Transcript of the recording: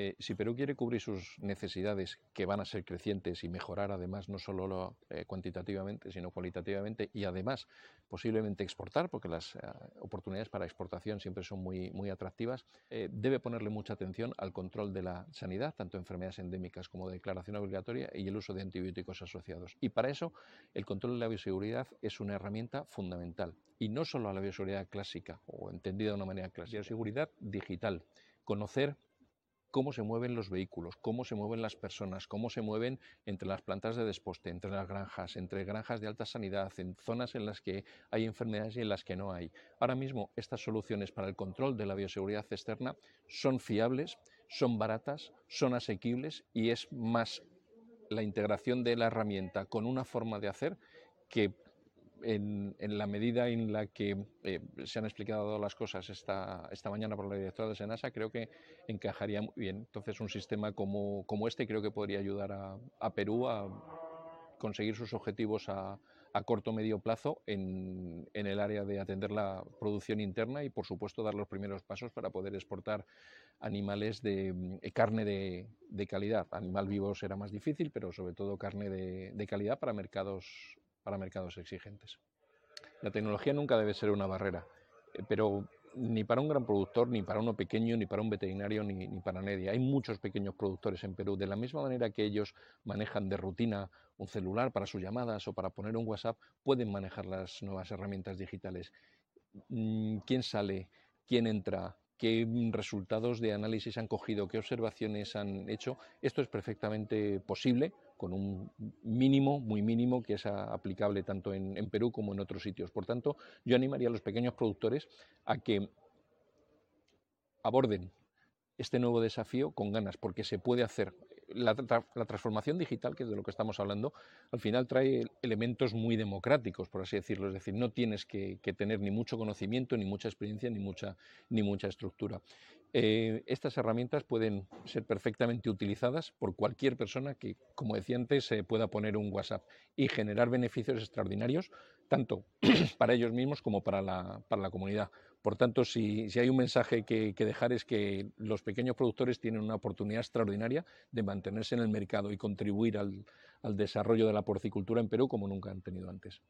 Eh, si Perú quiere cubrir sus necesidades, que van a ser crecientes y mejorar además no solo eh, cuantitativamente, sino cualitativamente, y además posiblemente exportar, porque las eh, oportunidades para exportación siempre son muy, muy atractivas, debe ponerle mucha atención al control de la sanidad, tanto enfermedades endémicas como de declaración obligatoria y el uso de antibióticos asociados. Y para eso el control de la bioseguridad es una herramienta fundamental. Y no solo a la bioseguridad clásica, o entendida de una manera clásica, bioseguridad digital. Conocer cómo se mueven los vehículos, cómo se mueven las personas, cómo se mueven entre las plantas de desposte, entre las granjas, entre granjas de alta sanidad, en zonas en las que hay enfermedades y en las que no hay. Ahora mismo estas soluciones para el control de la bioseguridad externa son fiables, son baratas, son asequibles y es más la integración de la herramienta con una forma de hacer que en, la medida en la que eh, se han explicado las cosas esta, esta mañana por la directora de Senasa, creo que encajaría muy bien. Entonces, un sistema como, como este creo que podría ayudar a, Perú a conseguir sus objetivos a, a corto medio plazo en, en, el área de atender la producción interna y, por supuesto, dar los primeros pasos para poder exportar animales de eh, carne de, de calidad. Animal vivo será más difícil, pero sobre todo carne de, de calidad para mercados para mercados exigentes. La tecnología nunca debe ser una barrera, eh, pero ni para un gran productor, ni para uno pequeño, ni para un veterinario, ni, para nadie. Hay muchos pequeños productores en Perú. De la misma manera que ellos manejan de rutina un celular para sus llamadas o para poner un WhatsApp, pueden manejar las nuevas herramientas digitales. Mm, ¿Quién sale? ¿Quién entra? Qué resultados de análisis han cogido, qué observaciones han hecho. Esto es perfectamente posible con un mínimo, muy mínimo, que es aplicable tanto en, Perú como en otros sitios. Por tanto, yo animaría a los pequeños productores a que aborden este nuevo desafío con ganas, porque se puede hacer la, transformación digital, que es de lo que estamos hablando, al final trae elementos muy democráticos, por así decirlo. Es decir, no tienes que, tener ni mucho conocimiento, ni mucha experiencia, ni mucha, ni mucha estructura. Eh, estas herramientas pueden ser perfectamente utilizadas por cualquier persona que, como decía antes, se pueda poner un WhatsApp y generar beneficios extraordinarios, tanto para ellos mismos como para la, comunidad. Por tanto, si, hay un mensaje que, dejar es que los pequeños productores tienen una oportunidad extraordinaria de mantenerse en el mercado y contribuir al desarrollo de la porcicultura en Perú como nunca han tenido antes.